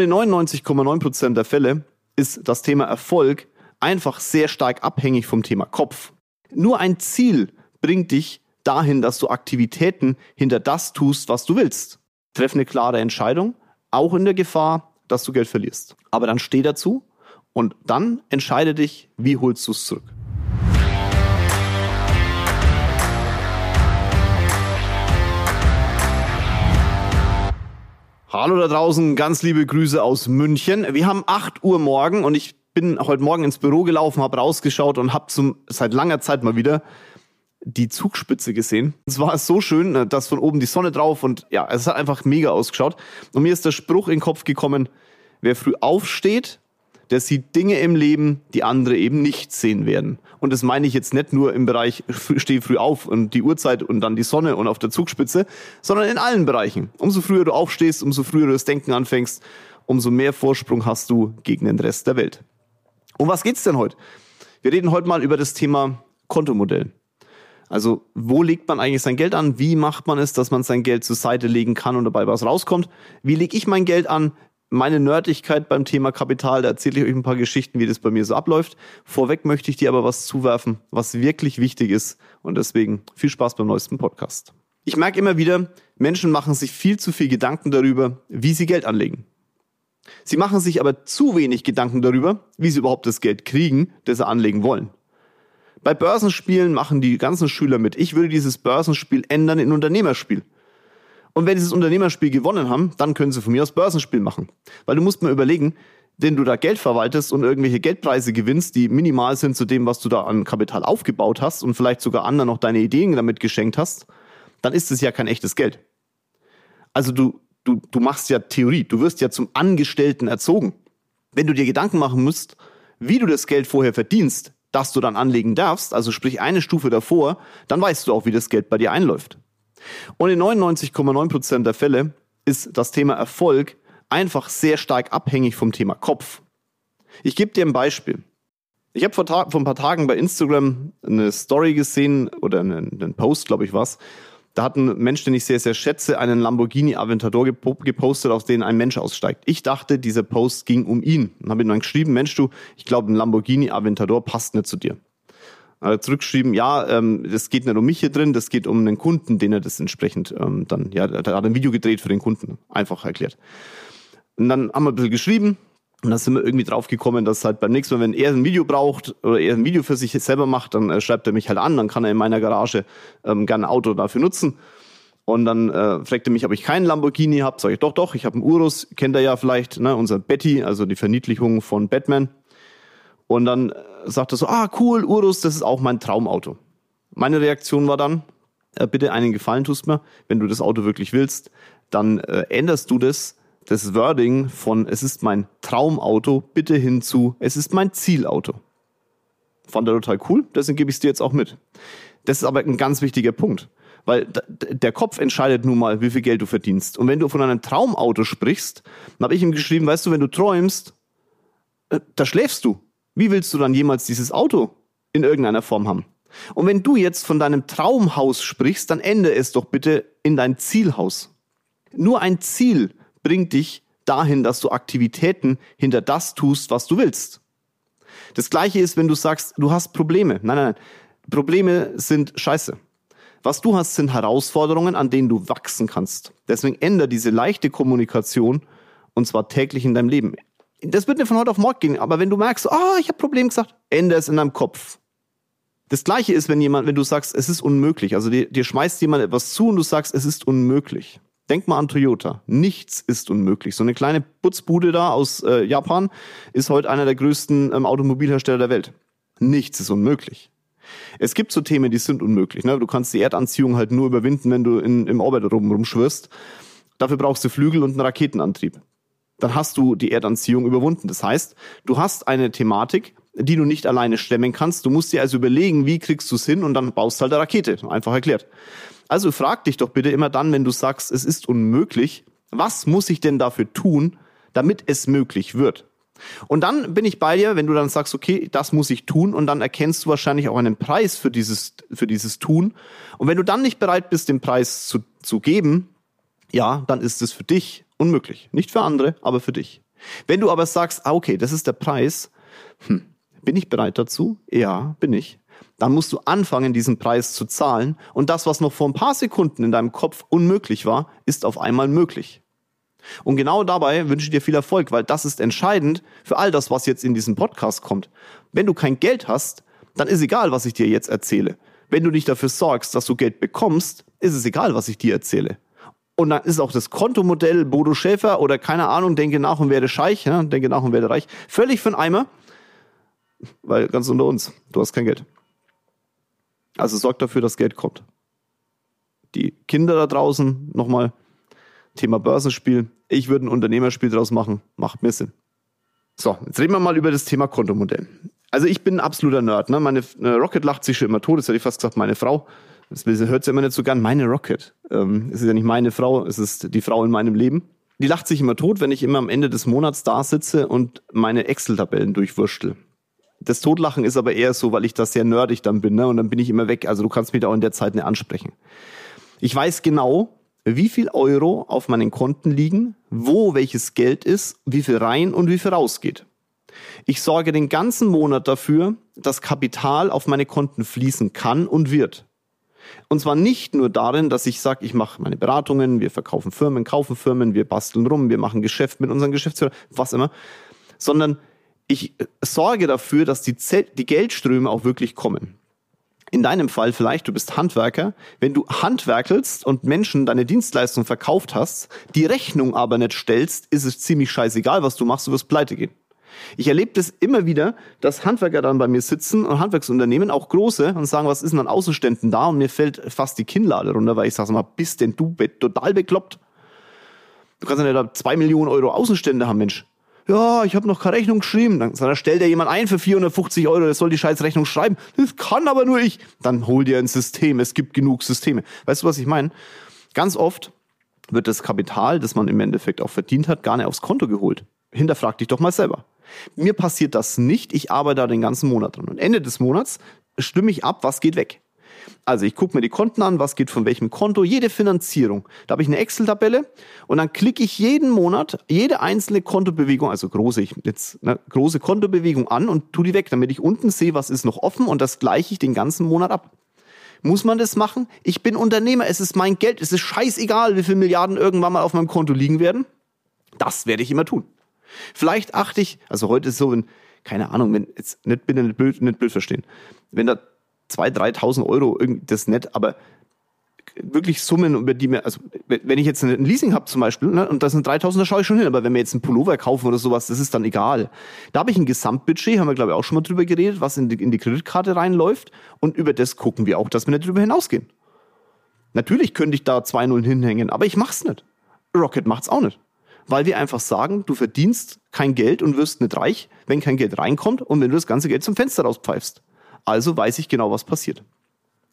In 99,9% der Fälle ist das Thema Erfolg einfach sehr stark abhängig vom Thema Kopf. Nur ein Ziel bringt dich dahin, dass du Aktivitäten hinter das tust, was du willst. Treff eine klare Entscheidung, auch in der Gefahr, dass du Geld verlierst. Aber dann steh dazu und dann entscheide dich, wie holst du es zurück. Hallo da draußen, ganz liebe Grüße aus München. Wir haben 8 Uhr morgen und ich bin heute Morgen ins Büro gelaufen, habe rausgeschaut und habe zum seit langer Zeit mal wieder die Zugspitze gesehen. Es war so schön, äh, dass von oben die Sonne drauf und ja, es hat einfach mega ausgeschaut. Und mir ist der Spruch in den Kopf gekommen, wer früh aufsteht, der sieht Dinge im Leben, die andere eben nicht sehen werden. Und das meine ich jetzt nicht nur im Bereich steh früh auf und die Uhrzeit und dann die Sonne und auf der Zugspitze, sondern in allen Bereichen. Umso früher du aufstehst, umso früher du das Denken anfängst, umso mehr Vorsprung hast du gegen den Rest der Welt. Um was geht's denn heute? Wir reden heute mal über das Thema Kontomodell. Also, wo legt man eigentlich sein Geld an? Wie macht man es, dass man sein Geld zur Seite legen kann und dabei was rauskommt? Wie lege ich mein Geld an? Meine Nerdigkeit beim Thema Kapital, da erzähle ich euch ein paar Geschichten, wie das bei mir so abläuft. Vorweg möchte ich dir aber was zuwerfen, was wirklich wichtig ist. Und deswegen viel Spaß beim neuesten Podcast. Ich merke immer wieder, Menschen machen sich viel zu viel Gedanken darüber, wie sie Geld anlegen. Sie machen sich aber zu wenig Gedanken darüber, wie sie überhaupt das Geld kriegen, das sie anlegen wollen. Bei Börsenspielen machen die ganzen Schüler mit. Ich würde dieses Börsenspiel ändern in Unternehmerspiel. Und wenn sie das Unternehmerspiel gewonnen haben, dann können sie von mir aus Börsenspiel machen. Weil du musst mal überlegen, wenn du da Geld verwaltest und irgendwelche Geldpreise gewinnst, die minimal sind zu dem, was du da an Kapital aufgebaut hast und vielleicht sogar anderen noch deine Ideen damit geschenkt hast, dann ist es ja kein echtes Geld. Also du, du, du machst ja Theorie, du wirst ja zum Angestellten erzogen. Wenn du dir Gedanken machen musst, wie du das Geld vorher verdienst, das du dann anlegen darfst, also sprich eine Stufe davor, dann weißt du auch, wie das Geld bei dir einläuft. Und in 99,9% der Fälle ist das Thema Erfolg einfach sehr stark abhängig vom Thema Kopf. Ich gebe dir ein Beispiel. Ich habe vor, vor, ein paar Tagen bei Instagram eine Story gesehen oder einen, einen Post, glaube ich, was, da hat ein Mensch, den ich sehr, sehr schätze, einen Lamborghini Aventador gepostet, aus dem ein Mensch aussteigt. Ich dachte, dieser Post ging um ihn. Und habe ihm dann geschrieben, Mensch, du, ich glaube, ein Lamborghini Aventador passt nicht zu dir. Er hat zurückgeschrieben, ja, ähm, das geht nicht um mich hier drin, das geht um einen Kunden, den er das entsprechend ähm, dann, ja, er hat ein Video gedreht für den Kunden, einfach erklärt. Und dann haben wir ein bisschen geschrieben, und dann sind wir irgendwie drauf gekommen, dass halt beim nächsten Mal, wenn er ein Video braucht oder er ein Video für sich selber macht, dann äh, schreibt er mich halt an, dann kann er in meiner Garage ähm, gerne ein Auto dafür nutzen. Und dann äh, fragt er mich, ob ich keinen Lamborghini habe. Sag ich, doch, doch, ich habe einen Urus, kennt er ja vielleicht, ne, unser Betty, also die Verniedlichung von Batman. Und dann sagt er so, ah, cool, Urus, das ist auch mein Traumauto. Meine Reaktion war dann, äh, bitte einen Gefallen tust mir, wenn du das Auto wirklich willst, dann äh, änderst du das das Wording von es ist mein Traumauto bitte hin zu es ist mein Zielauto. Fand er total cool, deswegen gebe ich es dir jetzt auch mit. Das ist aber ein ganz wichtiger Punkt, weil der Kopf entscheidet nun mal, wie viel Geld du verdienst. Und wenn du von einem Traumauto sprichst, dann habe ich ihm geschrieben, weißt du, wenn du träumst, äh, da schläfst du. Wie willst du dann jemals dieses Auto in irgendeiner Form haben? Und wenn du jetzt von deinem Traumhaus sprichst, dann ende es doch bitte in dein Zielhaus. Nur ein Ziel bringt dich dahin, dass du Aktivitäten hinter das tust, was du willst. Das gleiche ist, wenn du sagst, du hast Probleme. Nein, nein, nein. Probleme sind scheiße. Was du hast, sind Herausforderungen, an denen du wachsen kannst. Deswegen ändere diese leichte Kommunikation und zwar täglich in deinem Leben. Das wird nicht von heute auf morgen gehen, aber wenn du merkst, oh, ich habe Probleme gesagt, ändere es in deinem Kopf. Das gleiche ist, wenn jemand, wenn du sagst, es ist unmöglich, also dir, dir schmeißt jemand etwas zu und du sagst, es ist unmöglich. Denk mal an Toyota. Nichts ist unmöglich. So eine kleine Putzbude da aus äh, Japan ist heute einer der größten ähm, Automobilhersteller der Welt. Nichts ist unmöglich. Es gibt so Themen, die sind unmöglich. Ne? Du kannst die Erdanziehung halt nur überwinden, wenn du in, im Orbit rum, rumschwirrst. Dafür brauchst du Flügel und einen Raketenantrieb. Dann hast du die Erdanziehung überwunden. Das heißt, du hast eine Thematik, die du nicht alleine stemmen kannst. Du musst dir also überlegen, wie kriegst du es hin und dann baust du halt eine Rakete. Einfach erklärt. Also frag dich doch bitte immer dann, wenn du sagst, es ist unmöglich, was muss ich denn dafür tun, damit es möglich wird? Und dann bin ich bei dir, wenn du dann sagst, okay, das muss ich tun, und dann erkennst du wahrscheinlich auch einen Preis für dieses, für dieses Tun. Und wenn du dann nicht bereit bist, den Preis zu, zu geben, ja, dann ist es für dich unmöglich. Nicht für andere, aber für dich. Wenn du aber sagst, ah, okay, das ist der Preis, hm, bin ich bereit dazu? Ja, bin ich. Dann musst du anfangen, diesen Preis zu zahlen. Und das, was noch vor ein paar Sekunden in deinem Kopf unmöglich war, ist auf einmal möglich. Und genau dabei wünsche ich dir viel Erfolg, weil das ist entscheidend für all das, was jetzt in diesem Podcast kommt. Wenn du kein Geld hast, dann ist egal, was ich dir jetzt erzähle. Wenn du nicht dafür sorgst, dass du Geld bekommst, ist es egal, was ich dir erzähle. Und dann ist auch das Kontomodell Bodo Schäfer oder keine Ahnung, denke nach und werde Scheich, ja, denke nach und werde reich, völlig für den Eimer, weil ganz unter uns, du hast kein Geld. Also sorg dafür, dass Geld kommt. Die Kinder da draußen, nochmal, Thema Börsenspiel. Ich würde ein Unternehmerspiel draus machen. Macht mir Sinn. So, jetzt reden wir mal über das Thema Kontomodell. Also ich bin ein absoluter Nerd. Ne? Meine Rocket lacht sich schon immer tot. Das hätte ich fast gesagt, meine Frau. Das hört sie immer nicht so gern. Meine Rocket. Ähm, es ist ja nicht meine Frau, es ist die Frau in meinem Leben. Die lacht sich immer tot, wenn ich immer am Ende des Monats da sitze und meine Excel-Tabellen durchwurstel. Das Totlachen ist aber eher so, weil ich da sehr nerdig dann bin, ne? Und dann bin ich immer weg. Also du kannst mich da auch in der Zeit nicht ansprechen. Ich weiß genau, wie viel Euro auf meinen Konten liegen, wo welches Geld ist, wie viel rein und wie viel rausgeht. Ich sorge den ganzen Monat dafür, dass Kapital auf meine Konten fließen kann und wird. Und zwar nicht nur darin, dass ich sage, ich mache meine Beratungen, wir verkaufen Firmen, kaufen Firmen, wir basteln rum, wir machen Geschäft mit unseren Geschäftsführern, was immer, sondern ich sorge dafür, dass die, die Geldströme auch wirklich kommen in deinem Fall vielleicht, du bist Handwerker, wenn du handwerkelst und Menschen deine Dienstleistung verkauft hast, die Rechnung aber nicht stellst, ist es ziemlich scheißegal, was du machst, du wirst pleite gehen. Ich erlebe das immer wieder, dass Handwerker dann bei mir sitzen und Handwerksunternehmen, auch große, und sagen, was ist denn an Außenständen da? Und mir fällt fast die Kinnlade runter, weil ich sage mal, bist denn du total bekloppt? Du kannst ja nicht da zwei Millionen Euro Außenstände haben, Mensch ja, ich habe noch keine Rechnung geschrieben. Dann, dann stellt er jemand ein für 450 Euro, der soll die scheiß Rechnung schreiben. Das kann aber nur ich. Dann hol dir ein System. Es gibt genug Systeme. Weißt du, was ich meine? Ganz oft wird das Kapital, das man im Endeffekt auch verdient hat, gar nicht aufs Konto geholt. Hinterfrag dich doch mal selber. Mir passiert das nicht. Ich arbeite da den ganzen Monat dran. Und Ende des Monats stimme ich ab, was geht weg. Also ich gucke mir die Konten an, was geht von welchem Konto, jede Finanzierung. Da habe ich eine Excel-Tabelle und dann klicke ich jeden Monat jede einzelne Kontobewegung, also große, jetzt, ne, große Kontobewegung an und tu die weg, damit ich unten sehe, was ist noch offen und das gleiche ich den ganzen Monat ab. Muss man das machen? Ich bin Unternehmer, es ist mein Geld, es ist scheißegal, wie viele Milliarden irgendwann mal auf meinem Konto liegen werden. Das werde ich immer tun. Vielleicht achte ich, also heute ist so, wenn, keine Ahnung, wenn, jetzt nicht, bitte nicht blöd, nicht blöd verstehen. Wenn da 2.000, 3.000 Euro, das nett, aber wirklich Summen, über die mir, also wenn ich jetzt ein Leasing habe zum Beispiel, ne, und das sind 3.000, da schaue ich schon hin, aber wenn wir jetzt einen Pullover kaufen oder sowas, das ist dann egal. Da habe ich ein Gesamtbudget, haben wir glaube ich auch schon mal drüber geredet, was in die, in die Kreditkarte reinläuft und über das gucken wir auch, dass wir nicht drüber hinausgehen. Natürlich könnte ich da zwei Nullen hinhängen, aber ich mach's nicht. Rocket macht's auch nicht. Weil wir einfach sagen, du verdienst kein Geld und wirst nicht reich, wenn kein Geld reinkommt und wenn du das ganze Geld zum Fenster rauspfeifst. Also weiß ich genau, was passiert.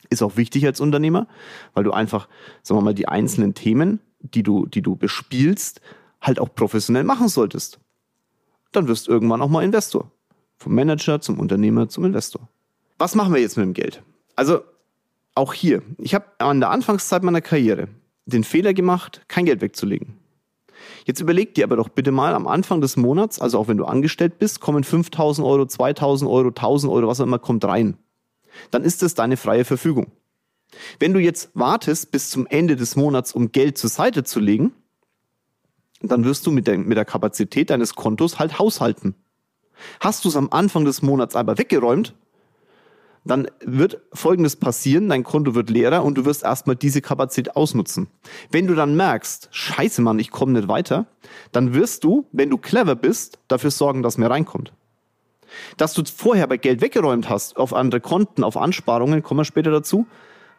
Ist auch wichtig als Unternehmer, weil du einfach, sagen wir mal, die einzelnen Themen, die du, die du bespielst, halt auch professionell machen solltest. Dann wirst du irgendwann auch mal Investor. Vom Manager zum Unternehmer zum Investor. Was machen wir jetzt mit dem Geld? Also auch hier, ich habe an der Anfangszeit meiner Karriere den Fehler gemacht, kein Geld wegzulegen. Jetzt überleg dir aber doch bitte mal am Anfang des Monats, also auch wenn du angestellt bist, kommen 5000 Euro, 2000 Euro, 1000 Euro, was auch immer kommt rein. Dann ist das deine freie Verfügung. Wenn du jetzt wartest bis zum Ende des Monats, um Geld zur Seite zu legen, dann wirst du mit der, mit der Kapazität deines Kontos halt haushalten. Hast du es am Anfang des Monats aber weggeräumt, dann wird Folgendes passieren, dein Konto wird leerer und du wirst erstmal diese Kapazität ausnutzen. Wenn du dann merkst, scheiße Mann, ich komme nicht weiter, dann wirst du, wenn du clever bist, dafür sorgen, dass mehr reinkommt. Dass du vorher bei Geld weggeräumt hast, auf andere Konten, auf Ansparungen, kommen wir später dazu,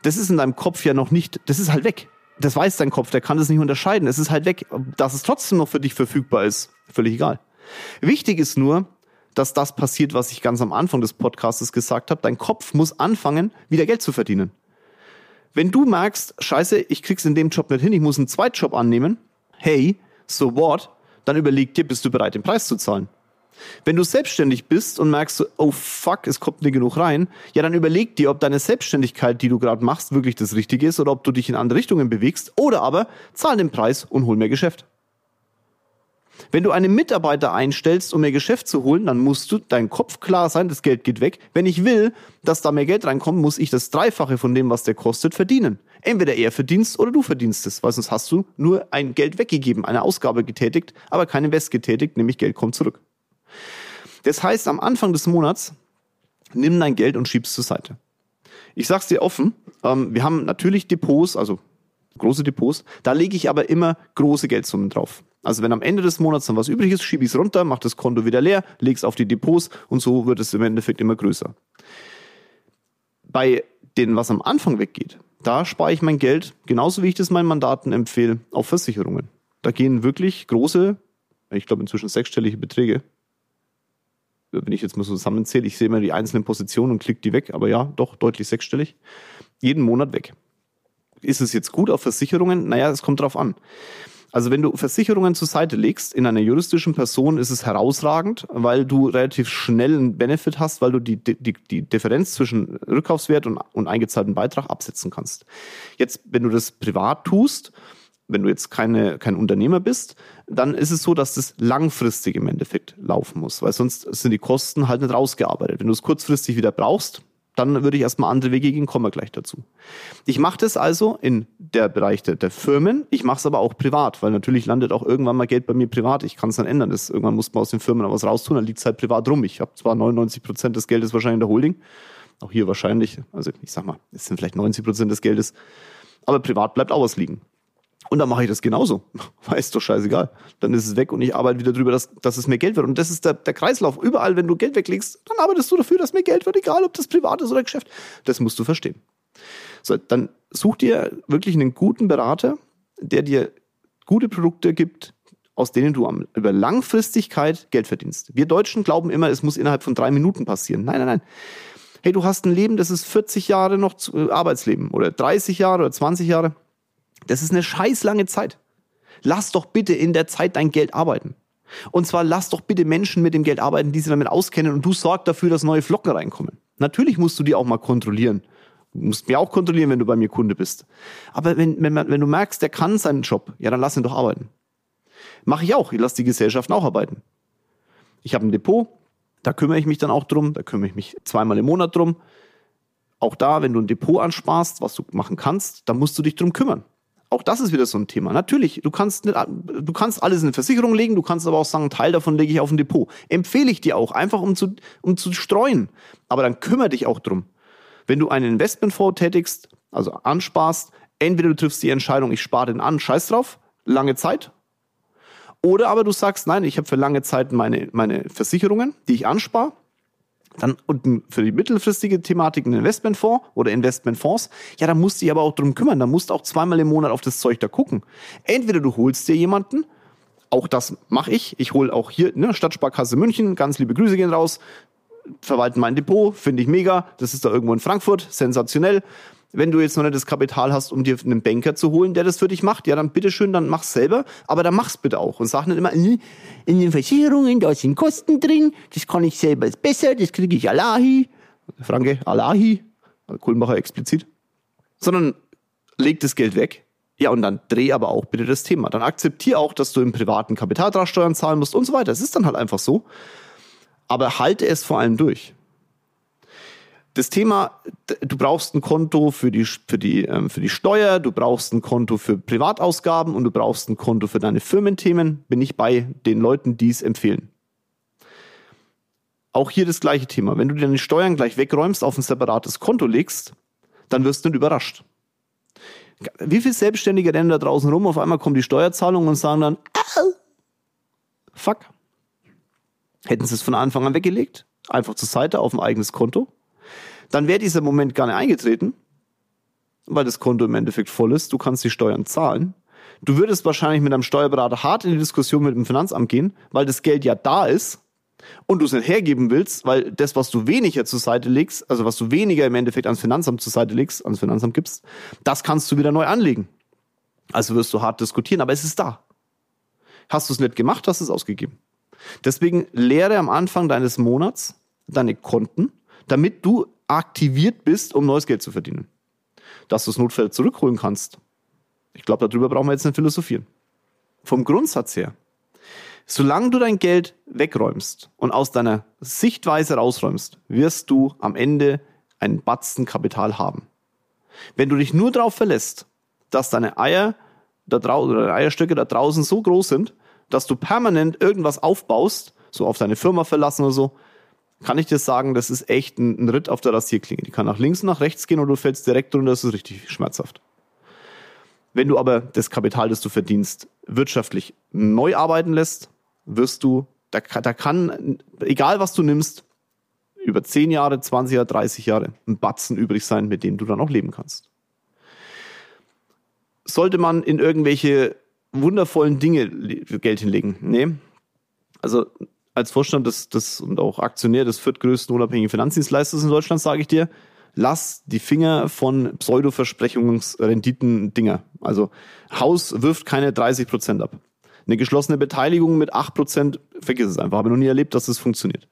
das ist in deinem Kopf ja noch nicht, das ist halt weg. Das weiß dein Kopf, der kann das nicht unterscheiden. Es ist halt weg. Dass es trotzdem noch für dich verfügbar ist, völlig egal. Wichtig ist nur, dass das passiert, was ich ganz am Anfang des Podcasts gesagt habe. Dein Kopf muss anfangen, wieder Geld zu verdienen. Wenn du merkst, scheiße, ich krieg's in dem Job nicht hin, ich muss einen Zweitjob annehmen, hey, so what? Dann überleg dir, bist du bereit, den Preis zu zahlen? Wenn du selbstständig bist und merkst, oh fuck, es kommt nicht genug rein, ja, dann überleg dir, ob deine Selbstständigkeit, die du gerade machst, wirklich das Richtige ist oder ob du dich in andere Richtungen bewegst oder aber zahl den Preis und hol mehr Geschäft. Wenn du einen Mitarbeiter einstellst, um mehr Geschäft zu holen, dann musst du dein Kopf klar sein, das Geld geht weg. Wenn ich will, dass da mehr Geld reinkommt, muss ich das Dreifache von dem, was der kostet, verdienen. Entweder er verdienst oder du verdienst es, weil sonst hast du nur ein Geld weggegeben, eine Ausgabe getätigt, aber kein Invest getätigt, nämlich Geld kommt zurück. Das heißt, am Anfang des Monats nimm dein Geld und schieb's zur Seite. Ich sag's dir offen, ähm, wir haben natürlich Depots, also große Depots, da lege ich aber immer große Geldsummen drauf. Also wenn am Ende des Monats dann was übrig ist, schiebe ich es runter, mache das Konto wieder leer, lege es auf die Depots und so wird es im Endeffekt immer größer. Bei denen, was am Anfang weggeht, da spare ich mein Geld, genauso wie ich das meinen Mandaten empfehle, auf Versicherungen. Da gehen wirklich große, ich glaube inzwischen sechsstellige Beträge. Wenn ich jetzt mal so zusammenzähle, ich sehe immer die einzelnen Positionen und klicke die weg, aber ja, doch deutlich sechsstellig. Jeden Monat weg. Ist es jetzt gut auf Versicherungen? Naja, es kommt drauf an. Also wenn du Versicherungen zur Seite legst in einer juristischen Person, ist es herausragend, weil du relativ schnell einen Benefit hast, weil du die, die, die Differenz zwischen Rückkaufswert und, und eingezahlten Beitrag absetzen kannst. Jetzt, wenn du das privat tust, wenn du jetzt keine, kein Unternehmer bist, dann ist es so, dass das langfristig im Endeffekt laufen muss, weil sonst sind die Kosten halt nicht rausgearbeitet. Wenn du es kurzfristig wieder brauchst, dann würde ich erstmal andere Wege gehen, kommen wir gleich dazu. Ich mache das also in der Bereich der, der Firmen, ich mache es aber auch privat, weil natürlich landet auch irgendwann mal Geld bei mir privat. Ich kann es dann ändern. Das, irgendwann muss man aus den Firmen was raustun, dann liegt es halt privat rum. Ich habe zwar 99 Prozent des Geldes wahrscheinlich in der Holding, auch hier wahrscheinlich, also ich sag mal, es sind vielleicht 90 Prozent des Geldes, aber privat bleibt auch was liegen. Und dann mache ich das genauso. Ist doch scheißegal. Dann ist es weg und ich arbeite wieder drüber, dass, dass es mehr Geld wird. Und das ist der, der Kreislauf. Überall, wenn du Geld weglegst, dann arbeitest du dafür, dass mehr Geld wird, egal ob das privat ist oder Geschäft. Das musst du verstehen. So, dann such dir wirklich einen guten Berater, der dir gute Produkte gibt, aus denen du über Langfristigkeit Geld verdienst. Wir Deutschen glauben immer, es muss innerhalb von drei Minuten passieren. Nein, nein, nein. Hey, du hast ein Leben, das ist 40 Jahre noch äh, Arbeitsleben oder 30 Jahre oder 20 Jahre. Das ist eine scheiß lange Zeit. Lass doch bitte in der Zeit dein Geld arbeiten. Und zwar lass doch bitte Menschen mit dem Geld arbeiten, die sich damit auskennen und du sorg dafür, dass neue Flocken reinkommen. Natürlich musst du die auch mal kontrollieren. Du musst mir auch kontrollieren, wenn du bei mir Kunde bist. Aber wenn, wenn, wenn du merkst, der kann seinen Job, ja, dann lass ihn doch arbeiten. Mache ich auch. Ich lasse die Gesellschaften auch arbeiten. Ich habe ein Depot, da kümmere ich mich dann auch drum, da kümmere ich mich zweimal im Monat drum. Auch da, wenn du ein Depot ansparst, was du machen kannst, dann musst du dich drum kümmern auch das ist wieder so ein Thema. Natürlich, du kannst, nicht, du kannst alles in eine Versicherung legen, du kannst aber auch sagen, einen Teil davon lege ich auf ein Depot. Empfehle ich dir auch, einfach um zu, um zu streuen. Aber dann kümmere dich auch drum. Wenn du einen Investmentfonds tätigst, also ansparst, entweder du triffst die Entscheidung, ich spare den an, scheiß drauf, lange Zeit. Oder aber du sagst, nein, ich habe für lange Zeit meine, meine Versicherungen, die ich anspare dann und für die mittelfristige Thematik ein Investmentfonds oder Investmentfonds, ja, da musst du dich aber auch drum kümmern. Da musst du auch zweimal im Monat auf das Zeug da gucken. Entweder du holst dir jemanden, auch das mache ich. Ich hole auch hier, ne, Stadtsparkasse München, ganz liebe Grüße gehen raus, verwalten mein Depot, finde ich mega. Das ist da irgendwo in Frankfurt, sensationell. Wenn du jetzt noch nicht das Kapital hast, um dir einen Banker zu holen, der das für dich macht, ja, dann bitteschön, dann mach's selber, aber dann mach's bitte auch und sag nicht immer, äh, in den Versicherungen, da sind Kosten drin, das kann ich selber besser, das kriege ich Alahi. Franke, Alahi, Kulmbacher explizit. Sondern leg das Geld weg, ja, und dann dreh aber auch bitte das Thema. Dann akzeptier auch, dass du im privaten Kapitaltragssteuern zahlen musst und so weiter. Es ist dann halt einfach so. Aber halte es vor allem durch das Thema, du brauchst ein Konto für die, für, die, ähm, für die Steuer, du brauchst ein Konto für Privatausgaben und du brauchst ein Konto für deine Firmenthemen, bin ich bei den Leuten, die es empfehlen. Auch hier das gleiche Thema. Wenn du deine Steuern gleich wegräumst, auf ein separates Konto legst, dann wirst du nicht überrascht. Wie viele Selbstständige rennen da draußen rum, auf einmal kommen die Steuerzahlungen und sagen dann, Au! fuck. Hätten sie es von Anfang an weggelegt, einfach zur Seite auf ein eigenes Konto, dann wäre dieser Moment gar nicht eingetreten, weil das Konto im Endeffekt voll ist. Du kannst die Steuern zahlen. Du würdest wahrscheinlich mit einem Steuerberater hart in die Diskussion mit dem Finanzamt gehen, weil das Geld ja da ist und du es nicht hergeben willst, weil das, was du weniger zur Seite legst, also was du weniger im Endeffekt ans Finanzamt zur Seite legst, ans Finanzamt gibst, das kannst du wieder neu anlegen. Also wirst du hart diskutieren, aber es ist da. Hast du es nicht gemacht, hast du es ausgegeben. Deswegen lehre am Anfang deines Monats deine Konten, damit du aktiviert bist, um neues Geld zu verdienen. Dass du das Notfall zurückholen kannst. Ich glaube, darüber brauchen wir jetzt nicht philosophieren. Vom Grundsatz her Solange du dein Geld wegräumst und aus deiner Sichtweise rausräumst, wirst du am Ende einen Batzen Kapital haben. Wenn du dich nur darauf verlässt, dass deine Eier da draußen oder deine Eierstöcke da draußen so groß sind, dass du permanent irgendwas aufbaust, so auf deine Firma verlassen oder so, kann ich dir sagen, das ist echt ein, ein Ritt auf der Rasierklinge. Die kann nach links und nach rechts gehen und du fällst direkt drunter, das ist richtig schmerzhaft. Wenn du aber das Kapital, das du verdienst, wirtschaftlich neu arbeiten lässt, wirst du, da, da kann, egal was du nimmst, über 10 Jahre, 20 Jahre, 30 Jahre ein Batzen übrig sein, mit dem du dann auch leben kannst. Sollte man in irgendwelche wundervollen Dinge Geld hinlegen? Nee. Also als Vorstand des, des und auch Aktionär des viertgrößten unabhängigen Finanzdienstleisters in Deutschland sage ich dir, lass die Finger von Pseudo-Versprechungsrenditen-Dinger. Also Haus wirft keine 30 Prozent ab. Eine geschlossene Beteiligung mit 8 Prozent, vergiss es einfach. Habe noch nie erlebt, dass es das funktioniert.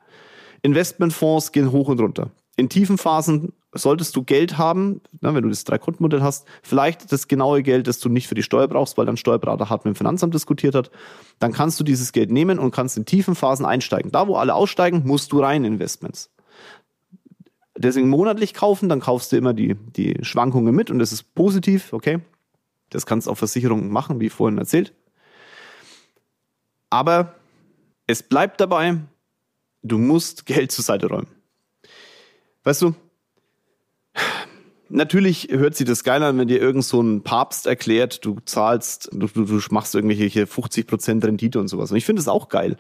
Investmentfonds gehen hoch und runter. In tiefen Phasen solltest du Geld haben, ne, wenn du das Drei-Konten-Modell hast, vielleicht das genaue Geld, das du nicht für die Steuer brauchst, weil dein Steuerberater hart mit dem Finanzamt diskutiert hat, dann kannst du dieses Geld nehmen und kannst in tiefen Phasen einsteigen. Da, wo alle aussteigen, musst du rein Investments. Deswegen monatlich kaufen, dann kaufst du immer die, die Schwankungen mit und das ist positiv, okay. Das kannst du auf Versicherungen machen, wie vorhin erzählt. Aber es bleibt dabei, du musst Geld zur Seite räumen. Weißt du, natürlich hört sich das geil an, wenn dir irgend so ein Papst erklärt, du zahlst, du, du, du machst irgendwelche 50% Rendite und sowas. Und ich finde es auch geil.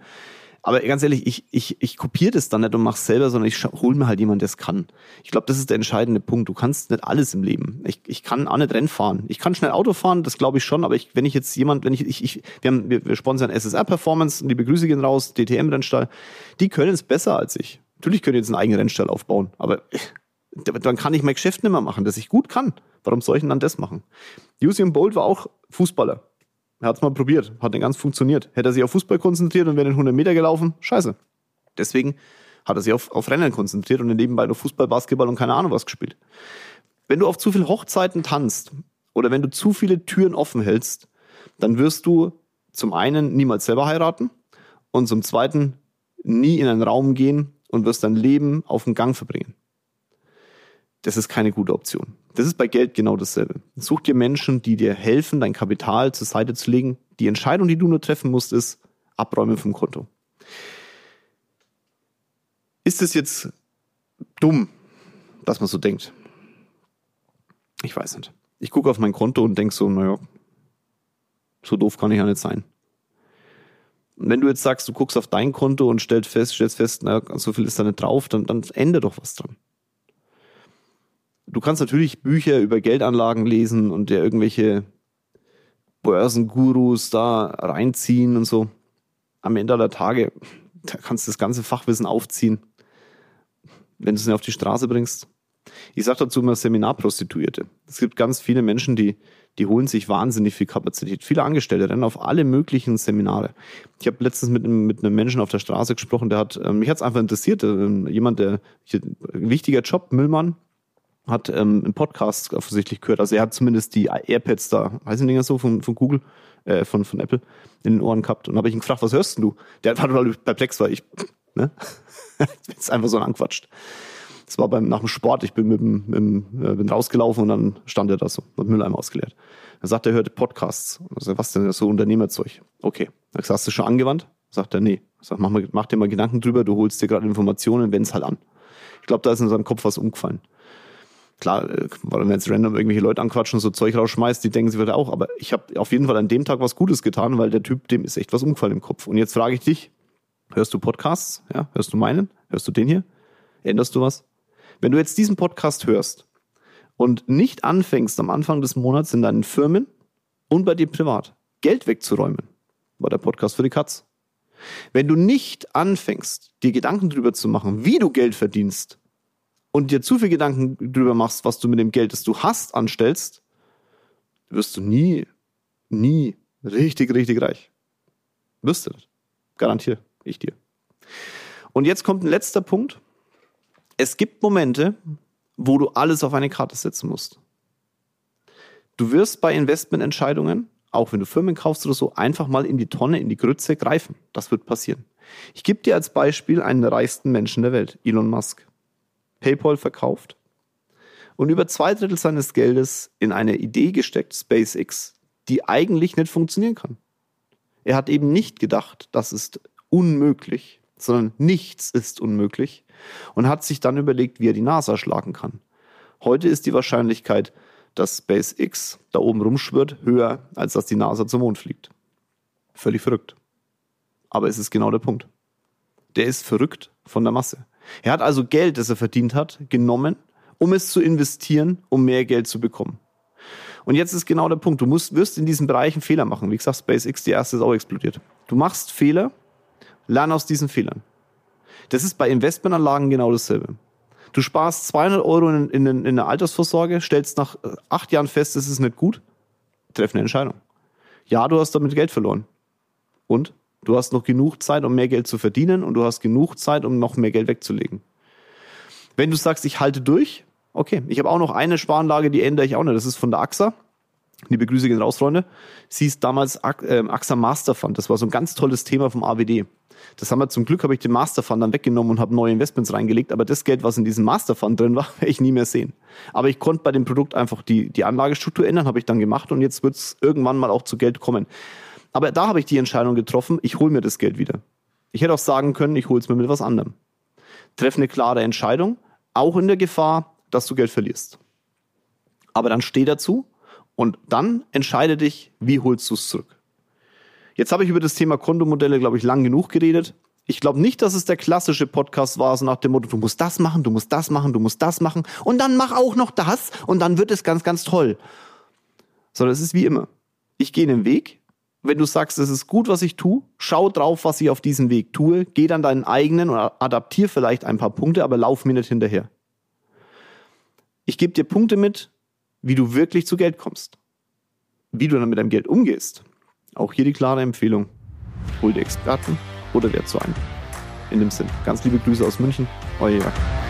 Aber ganz ehrlich, ich, ich, ich kopiere das dann nicht und mache selber, sondern ich hole mir halt jemanden, der es kann. Ich glaube, das ist der entscheidende Punkt. Du kannst nicht alles im Leben. Ich, ich kann auch nicht Rennen fahren. Ich kann schnell Auto fahren, das glaube ich schon, aber ich, wenn ich jetzt jemand, wenn ich, ich, ich wir, haben, wir, wir sponsern SSR Performance, liebe Grüße gehen raus, DTM Rennstall, die können es besser als ich. Natürlich können die jetzt einen eigenen Rennstall aufbauen, aber dann kann ich mein Geschäft nicht mehr machen, das ich gut kann. Warum soll ich denn dann das machen? Usain Bolt war auch Fußballer. Er hat es mal probiert, hat nicht ganz funktioniert. Hätte er sich auf Fußball konzentriert und wäre den 100 Meter gelaufen, scheiße. Deswegen hat er sich auf, auf Rennen konzentriert und nebenbei nur Fußball, Basketball und keine Ahnung was gespielt. Wenn du auf zu viele Hochzeiten tanzt oder wenn du zu viele Türen offen hältst, dann wirst du zum einen niemals selber heiraten und zum zweiten nie in einen Raum gehen und wirst dein Leben auf den Gang verbringen. Das ist keine gute Option. Das ist bei Geld genau dasselbe. Such dir Menschen, die dir helfen, dein Kapital zur Seite zu legen. Die Entscheidung, die du nur treffen musst, ist abräumen vom Konto. Ist es jetzt dumm, dass man so denkt? Ich weiß nicht. Ich gucke auf mein Konto und denke so, naja, so doof kann ich ja nicht sein. Und wenn du jetzt sagst, du guckst auf dein Konto und stellst fest, stellst fest, na, so viel ist da nicht drauf, dann, dann ändere doch was dran. Du kannst natürlich Bücher über Geldanlagen lesen und dir irgendwelche Börsengurus da reinziehen und so. Am Ende aller Tage, da kannst du das ganze Fachwissen aufziehen, wenn du es nicht auf die Straße bringst. Ich sage dazu immer Seminarprostituierte. Es gibt ganz viele Menschen, die, die holen sich wahnsinnig viel Kapazität. Viele Angestellte rennen auf alle möglichen Seminare. Ich habe letztens mit einem, mit einem Menschen auf der Straße gesprochen, der hat, ähm, mich hat es einfach interessiert, äh, jemand, der, wichtiger Job, Müllmann, hat ähm, einen Podcast offensichtlich gehört. Also er hat zumindest die AirPads da, weiß ich nicht so, von, von Google, äh, von, von Apple in den Ohren gehabt. Und habe ich ihn gefragt, was hörst du? Der war total perplex, weil ich, ne? ist einfach so anquatscht. Das war beim, nach dem Sport, ich bin mit dem, mit dem, äh, bin rausgelaufen und dann stand er da so, hat Mülleimer ausgeleert. Er sagt, er hörte Podcasts. Also, was denn, so Unternehmerzeug? Okay. Er sagt, hast du schon angewandt? Sagt er, nee. Ich sag, mach, mal, mach dir mal Gedanken drüber, du holst dir gerade Informationen, wenn's halt an. Ich glaube, da ist in seinem Kopf was umgefallen klar, äh, wenn jetzt random irgendwelche Leute anquatschen und so Zeug rausschmeißt, die denken sie wieder auch. Aber ich habe auf jeden Fall an dem Tag was Gutes getan, weil der Typ, dem ist echt was umgefallen im Kopf. Und jetzt frage ich dich, hörst du Podcasts? Ja, hörst du meinen? Hörst du den hier? Änderst du was? Wenn du jetzt diesen Podcast hörst und nicht anfängst am Anfang des Monats in deinen Firmen und bei dir privat Geld wegzuräumen, war der Podcast für die Katz. Wenn du nicht anfängst, dir Gedanken darüber zu machen, wie du Geld verdienst, und dir zu viel Gedanken drüber machst, was du mit dem Geld, das du hast, anstellst, wirst du nie, nie richtig, richtig reich. Wirst du nicht. Garantiere ich dir. Und jetzt kommt ein letzter Punkt. Es gibt Momente, wo du alles auf eine Karte setzen musst. Du wirst bei Investmententscheidungen auch wenn du Firmen kaufst oder so, einfach mal in die Tonne, in die Grütze greifen. Das wird passieren. Ich gebe dir als Beispiel einen der reichsten Menschen der Welt, Elon Musk. PayPal verkauft und über zwei Drittel seines Geldes in eine Idee gesteckt, SpaceX, die eigentlich nicht funktionieren kann. Er hat eben nicht gedacht, das ist unmöglich, sondern nichts ist unmöglich und hat sich dann überlegt, wie er die NASA schlagen kann. Heute ist die Wahrscheinlichkeit, dass SpaceX da oben rumschwirrt, höher, als dass die NASA zum Mond fliegt. Völlig verrückt. Aber es ist genau der Punkt. Der ist verrückt von der Masse. Er hat also Geld, das er verdient hat, genommen, um es zu investieren, um mehr Geld zu bekommen. Und jetzt ist genau der Punkt. Du musst, wirst in diesen Bereichen Fehler machen. Wie gesagt, SpaceX, die erste ist auch explodiert. Du machst Fehler, lern aus diesen Fehlern. Das ist bei Investmentanlagen genau dasselbe. Du sparst 200 Euro in, in, in eine Altersvorsorge, stellst nach äh, acht Jahren fest, das ist nicht gut, treff eine Entscheidung. Ja, du hast damit Geld verloren. Und du hast noch genug Zeit, um mehr Geld zu verdienen und du hast genug Zeit, um noch mehr Geld wegzulegen. Wenn du sagst, ich halte durch, okay. Ich habe auch noch eine Sparanlage, die ändere ich auch nicht. Das ist von der AXA. Liebe Grüße gehen raus, Freunde. Sie ist damals ähm, AXA Master Fund. Das war so ein ganz tolles Thema vom AWD. Das haben wir zum Glück, habe ich den Master Fund dann weggenommen und habe neue Investments reingelegt. Aber das Geld, was in diesem Master Fund drin war, werde ich nie mehr sehen. Aber ich konnte bei dem Produkt einfach die, die Anlagestruktur ändern, habe ich dann gemacht und jetzt wird es irgendwann mal auch zu Geld kommen. Aber da habe ich die Entscheidung getroffen, ich hole mir das Geld wieder. Ich hätte auch sagen können, ich hole es mir mit was anderem. Treffe eine klare Entscheidung, auch in der Gefahr, dass du Geld verlierst. Aber dann steh dazu und dann entscheide dich, wie holst du es zurück. Jetzt habe ich über das Thema Kontomodelle, glaube ich, lang genug geredet. Ich glaube nicht, dass es der klassische Podcast war, so nach dem Motto, du musst das machen, du musst das machen, du musst das machen und dann mach auch noch das und dann wird es ganz, ganz toll. Sondern es ist wie immer. Ich gehe den Weg. Wenn du sagst, es ist gut, was ich tue, schau drauf, was ich auf diesem Weg tue, geh dann deinen eigenen oder adaptier vielleicht ein paar Punkte, aber lauf mir nicht hinterher. Ich gebe dir Punkte mit, wie du wirklich zu Geld kommst. Wie du dann mit deinem Geld umgehst. Auch hier die klare Empfehlung. Hol dir Experten oder wer zu einem. In dem Sinn, ganz liebe Grüße aus München, euer Jörg.